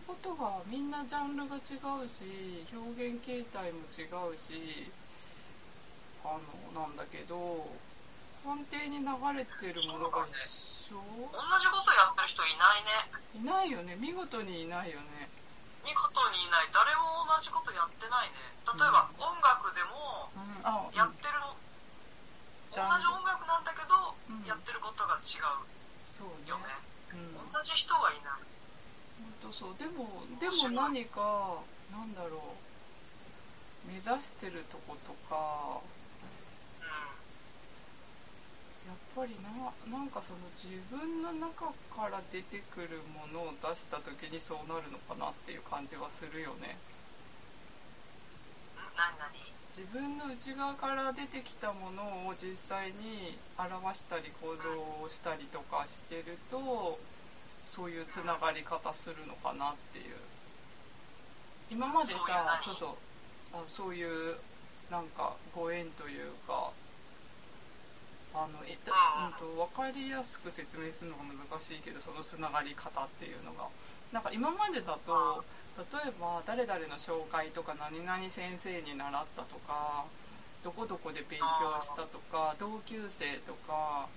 ることがみんなジャンルが違うし表現形態も違うしあのなんだけど根底に流れてるものが一緒？同じことやってる人いないね。いないよね。見事にいないよね。見事にいない。誰も同じことやってないね。例えば、音楽でもやってるの、ジャンル。同じ音楽なんだけど、うん。やってることが違うそうね。よねうん。同じ人がいない。本当そう。でもでも何かなんだろう。目指してるとことか。うんやっぱりななんかその自分の中から出てくるものを出した時にそうなるのかなっていう感じはするよね。自分の内側から出てきたものを実際に表したり行動したりとかしてるとそういうつながり方するのかなっていう。今までさそそううそう。あそういうなんかご縁というかあのえたうんうんと分かりやすく説明するのが難しいけどそのつながり方っていうのが。なんか今までだと例えば誰々の紹介とか何々先生に習ったとかどこどこで勉強したとか同級生とか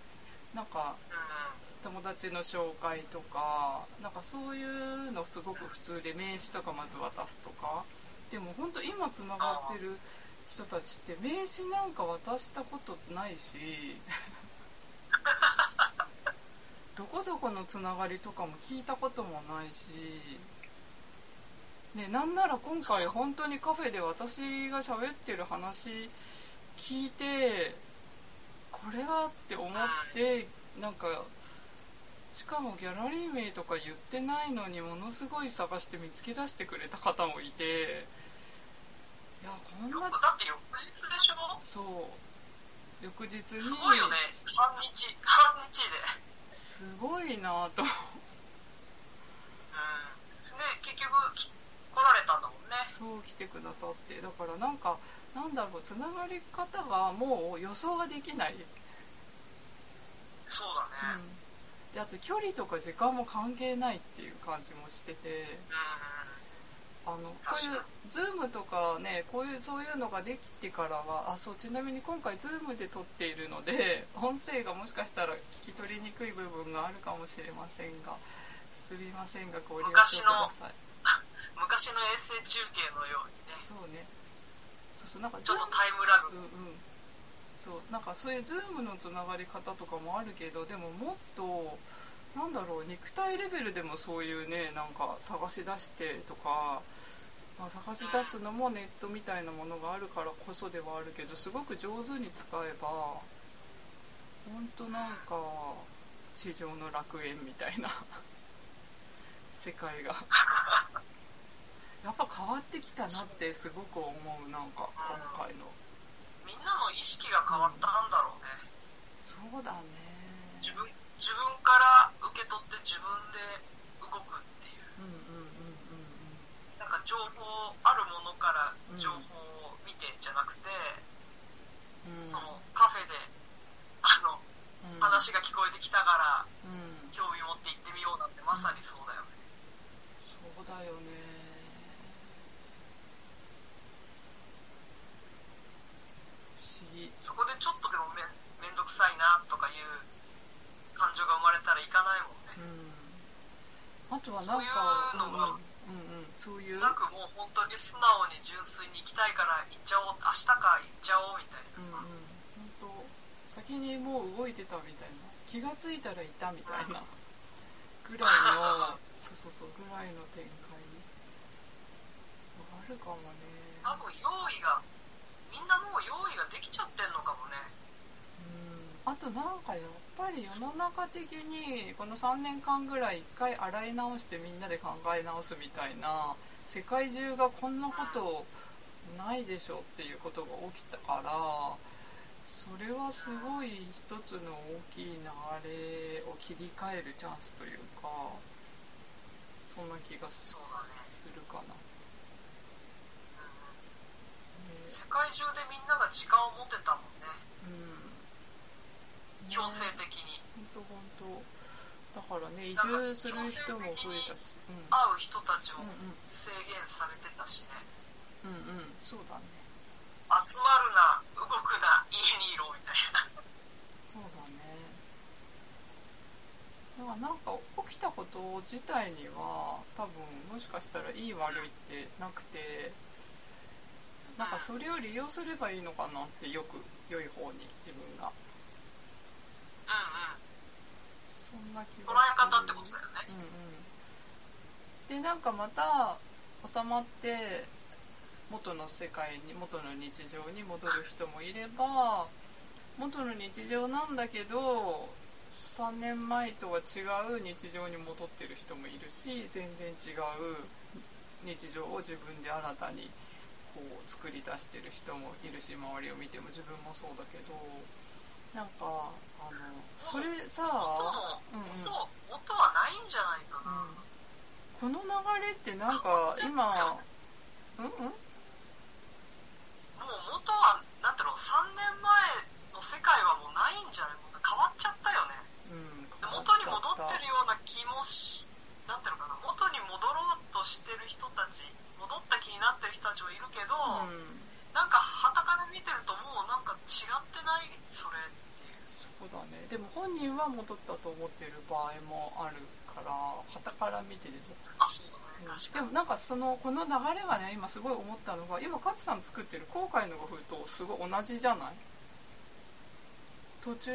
なんかうん友達の紹介とかなんかそういうのすごく普通で名刺とかまず渡すとか。でも本当今つながってる人たちって名刺なんか渡したことないしどこどこのつながりとかも聞いたこともないし、ね、なんなら今回本当にカフェで私が喋ってる話聞いてこれはって思ってなんかしかもギャラリー名とか言ってないのにものすごい探して見つけ出してくれた方もいて。いやこんなだって翌日でしょ？そう。翌日にすごいよね。半日。半日で。すごいなと。うん。で結局き来られたんだもんね。そう来てくださって。だからなんかなんだろうつながり方がもう予想ができない、そうだね。うん、であと距離とか時間も関係ないっていう感じもしてて。うん。あのこういう Zoom とかねこういうそういうのができてからはあそうちなみに今回 Zoom で撮っているので 音声がもしかしたら聞き取りにくい部分があるかもしれませんがすみませんがご了承ください。昔の衛星中継のようにね。そうね。そうそうなんかちょっとタイムラグ。うんうんそうなんかそういうズームのつながり方とかもあるけどでももっとなんだろう肉体レベルでもそういうねなんか探し出してとか、まあ、探し出すのもネットみたいなものがあるからこそではあるけどすごく上手に使えば本当なんか地上の楽園みたいな世界が。やっぱ変わってきたなってすごく思うなんか今回の。みんなの意識が変わったんだろうね。そうだね。自分自分から受け取って自分で動くっていう。うんうんうんなんか情報あるものからうん。情報を見てじゃなくて、うんうん。そのカフェであのうん。話が聞こえてきたからうん。興味持って行ってみようなんてまさにそうだよね、そうだよね不思議そこでちょっとでもめめんどくさいなとかいう感情が生まれたらいかないもんね、うん。あとはなんかそういうのがうんうんうんそういう。なくもう本当に素直に純粋に行きたいから行っちゃおう明日か行っちゃおうみたいうんなうん。さ、本当先にもう動いてたみたいな。気がついたらいたみたいな。ぐらいのそうそうそうぐらいの展開。あるかもね。多分用意がみんなもう用意ができちゃってんのかもねうんあとなんかやっぱり世の中的にこの3年間ぐらい一回洗い直してみんなで考え直すみたいな世界中がこんなことないでしょっていうことが起きたからそれはすごい一つの大きい流れを切り替えるチャンスというかそんな気がするかな。ね世界中でみんなが時間を持てたもんね。うん。強制的に、本当本当。だからね移住する人も増えたし、うん、会う人たちも制限されてたしね、うんうん。そうだね。集まるな動くな家にいろみたいな。そうだね。だからなんか起きたこと自体には多分もしかしたらいい悪いってなくてなんかそれを利用すればいいのかなってよく良い方に自分が。うんうん。そんな気捉がえ方ってことだよね。うんうん。でなんかまた収まって元の世界に元の日常に戻る人もいれば元の日常なんだけど3年前とは違う日常に戻ってる人もいるし全然違う日常を自分で新たにこう作り出してる人もいるし周りを見ても自分もそうだけどなんかあのそれさ元のうんうん。はないんじゃないかな、うん。この流れってなんか今うんうん。もう元はなんていうの3年前の世界はもうないんじゃないもう変わっちゃったよね。うん。で元に戻ってるような気もしなんていうのかなろうとしてる人たち戻った気になってる人たちもいるけど、うん。なんか傍から見てるともうなんか違ってないそれっていう。そうだね。でも本人は戻ったと思ってる場合もあるから傍から見てるじあそうだね。ゃん、確かに。でもなんかそのこの流れがね今すごい思ったのが今勝さん作ってる後悔の画風とすごい同じじゃない？途中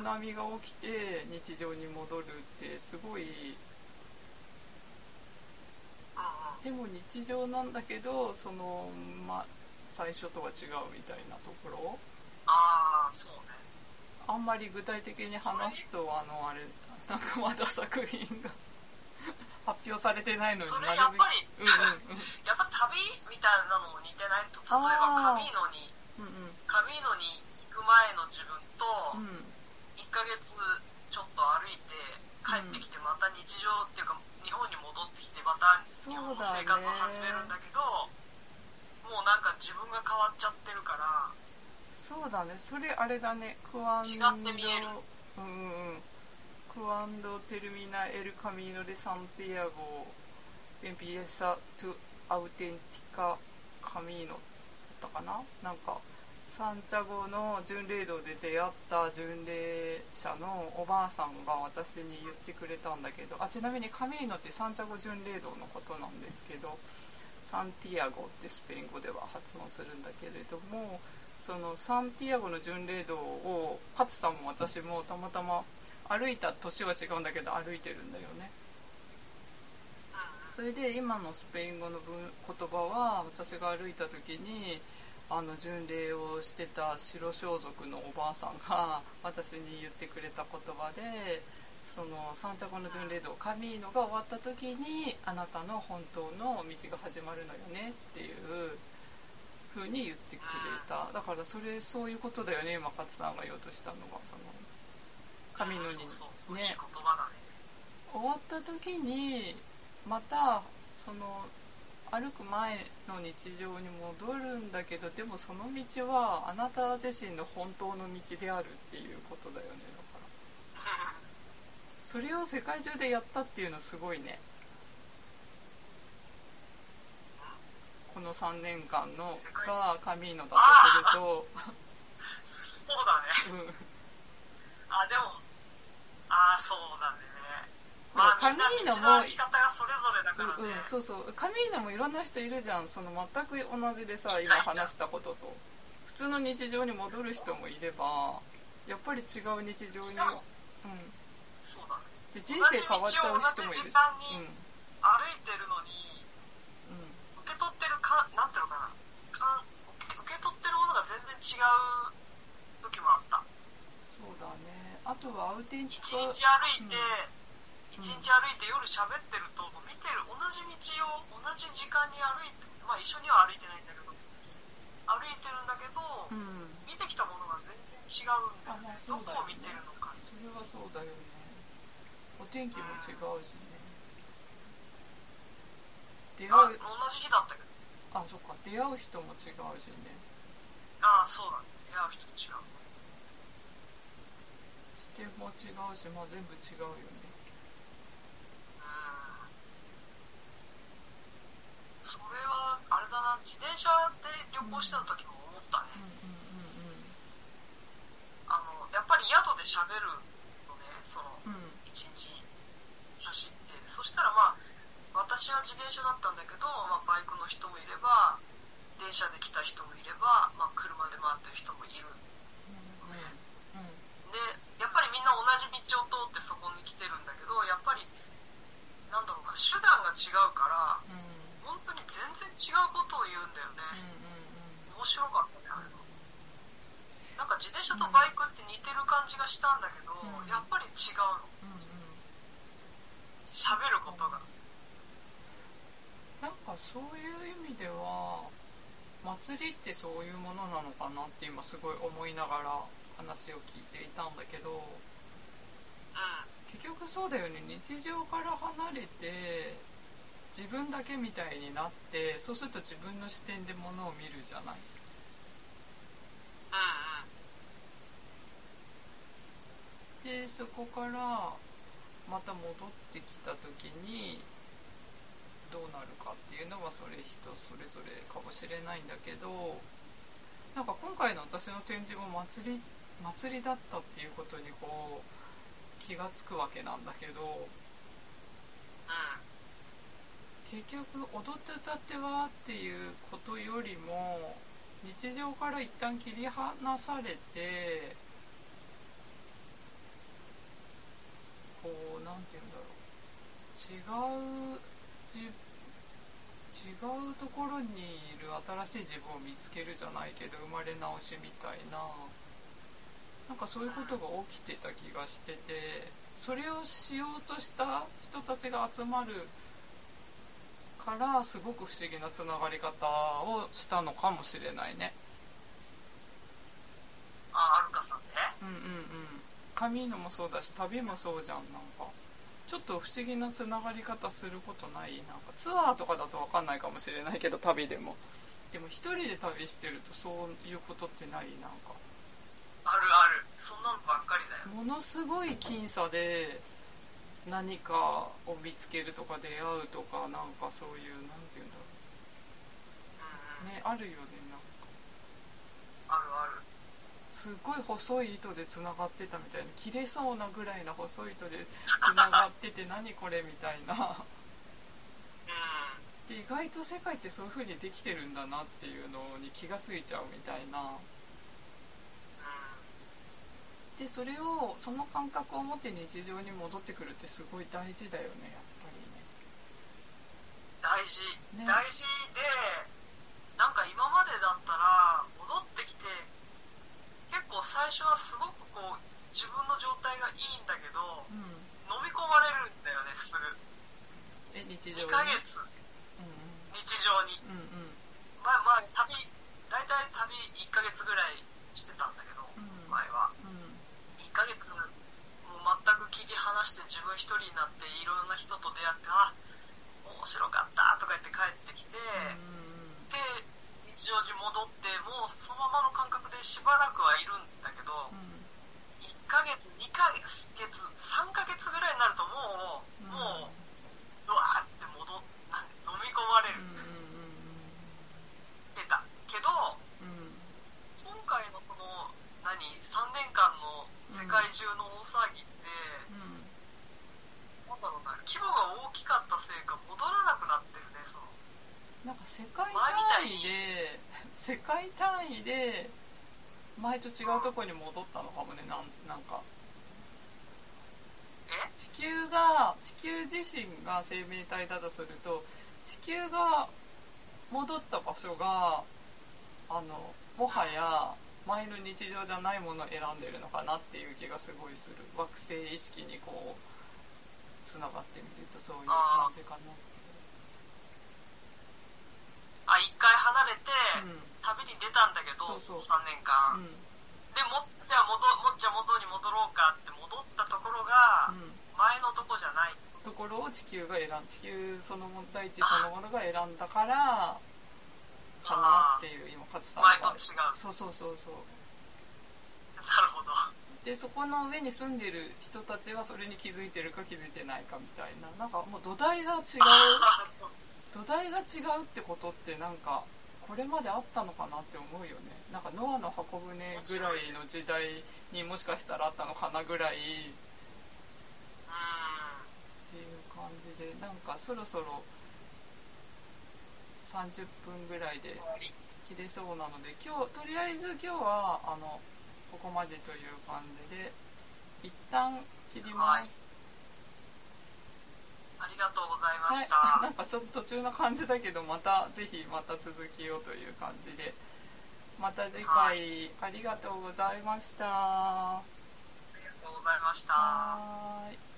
大波が起きて日常に戻るってすごいでも日常なんだけどそのま最初とは違うみたいなところ？ああそうね。あんまり具体的に話すとあのあれなんかまだ作品が 発表されてないのにそれやっぱりうんうんやっぱ旅みたいなのも似てないと例えばカミーノにうんうん。カミーノに行く前の自分とうん。うん1ヶ月ちょっと歩いて帰ってきてまた日常っていうか日本に戻ってきてまた日本の生活を始めるんだけどもうなんか自分が変わっちゃってるからそうだね。それあれだね。 Cuando。違って見える。うんうん。うん Cuando termina el Camino de Santiago。Empieza tu auténtica camino だったかな？なんかサンチャゴの巡礼道で出会った巡礼者のおばあさんが私に言ってくれたんだけどあちなみにカミーノってサンチャゴ巡礼道のことなんですけどサンティアゴってスペイン語では発音するんだけれどもそのサンティアゴの巡礼道を勝さんも私もたまたま歩いた年は違うんだけど歩いてるんだよね。うんそれで今のスペイン語の文言葉は私が歩いた時にあの巡礼をしてた白装束のおばあさんが私に言ってくれた言葉でそのサンチャゴの巡礼道カミーノが終わった時にあなたの本当の道が始まるのよねっていう風に言ってくれた。だからそれそういうことだよね今勝さんが言おうとしたのがそのカミーノにね。終わった時にまたその歩く前の日常に戻るんだけどでもその道はあなた自身の本当の道であるっていうことだよね。だから。それを世界中でやったっていうのすごいね。この3年間のがカミーノだとすると。そうだね。うん。あでもああそうだねまあまカミーノもうんうん、そうそう。カミーナもいろんな人いるじゃん。その全く同じでさ今話したことと。普通の日常に戻る人もいればやっぱり違う日常に、うん、そうだね。で人生変わっちゃう人もいるし。同じ時間に歩いてるのにうん。うん、受け取ってるかなんていうのかな。か受け取ってるものが全然違う時もあった。そうだね。あとはアウテンテ一ィ日カ歩いてうん一、日歩いて夜喋ってると見てる同じ道を同じ時間に歩いてまあ一緒には歩いてないんだけど歩いてるんだけど、うん。見てきたものが全然違うんだよね。ね。どこを見てるのか。それはそうだよね。お天気も違うしね。出あ会う同じ日だったけど。あそっか。出会う人も違うしね。ああそうだね。出会う人違う。視点も違うしまあ全部違うよねしてた時も思ったね、うんあのやっぱり宿で喋るのねその一日走って。そしたらまあ私は自転車だったんだけど、まあ、バイクの人もいれば電車で来た人もいれば、まあ、車で回ってる人もいるうんでやっぱりみんな同じ道を通ってそこに来てるんだけどやっぱりなんだろうな手段が違うからうん本当に全然違うことを言うんだよね、面白かったねあれはなんか自転車とバイクって似てる感じがしたんだけど、うんやっぱり違うのうんうん喋ることがなんかそういう意味では祭りってそういうものなのかなって今すごい思いながら話を聞いていたんだけどうん結局そうだよね。日常から離れて自分だけみたいになってそうすると自分の視点でものを見るじゃない。うんでそこからまた戻ってきた時にどうなるかっていうのはそれ人それぞれかもしれないんだけどなんか今回の私の展示も祭り祭りだったっていうことにこう気がつくわけなんだけど結局踊って歌ってはっていうことよりも日常から一旦切り離されてこうなんて言うんだろう。違うじ違うところにいる新しい自分を見つけるじゃないけど生まれ直しみたいななんかそういうことが起きてた気がしててそれをしようとした人たちが集まるからすごく不思議なつながり方をしたのかもしれないね。あアルカさんねうんうんうん。髪のもそうだし旅もそうじゃんなんか。ちょっと不思議なつながり方することない？なんかツアーとかだと分かんないかもしれないけど旅でも。でも一人で旅してるとそういうことってない？なんか。あるある。そんなのばっかりだよ。ものすごい僅差で何かを見つけるとか出会うとかなんかそういうなんて言うんだろう。んうん、うねあるよねなんかあるあるすごい細い糸でつながってたみたいな切れそうなぐらいな細い糸でつながってて何これみたいな。うん。で意外と世界ってそういう風にできてるんだなっていうのに気がついちゃうみたいな。うん。でそれをその感覚を持って日常に戻ってくるってすごい大事だよねやっぱりね。大事、ね。大事でなんか今までだったら戻ってきて結構最初はすごくこう自分の状態がいいんだけどうん。飲み込まれるんだよねすぐ。え日常に？2ヶ月。う日常に。んうんうん。まあまあ旅大体旅1ヶ月ぐらいしてたんだけどうん。うん前は。うん。1ヶ月もう全く切り離して自分一人になっていろんな人と出会ってあ面白かったとか言って帰ってきて、で日常に戻ってもうそのままの感覚でしばらくはいるんだけどうん1ヶ月2ヶ月3ヶ月ぐらいになるともう、もうドワーって戻っ飲み込まれるってたけどうんうん今回のその何3年間の世界中の大騒ぎって、うんなんだろうな規模が大きかったせいか戻らなくなってるねそのなんか世界単位で世界単位で前と違うところに戻ったのかもね。なんなんか。え？地球が地球自身が生命体だとすると地球が戻った場所があのもはや前の日常じゃないものを選んでるのかなっていう気がすごいする。惑星意識にこうつながってみるとそういう感じかなあ一回離れて、うん。旅に出たんだけどそうそう。3年間、うん。でもじゃあ元もじゃあ元に戻ろうかって戻ったところがうん。前のとこじゃない。ところを地球が選ん地球そのもの大地そのものが選んだからかなっていう今勝さんが前と違う。そうそうそうそう。なるほど。でそこの上に住んでる人たちはそれに気づいてるか気づいてないかみたいな。なんかもう土台が違う 土台が違うってことってなんかこれまであったのかなって思うよね。なんかノアの箱舟ぐらいの時代にもしかしたらあったのかなぐらい。っていう感じでなんかそろそろ30分ぐらいで切れそうなので今日とりあえず今日はあのここまでという感じで一旦切ります、りがとうございました。はい、なんかちょっと途中な感じだけどまたぜひまた続きをという感じでまた次回ありがとうございました。ありがとうございました。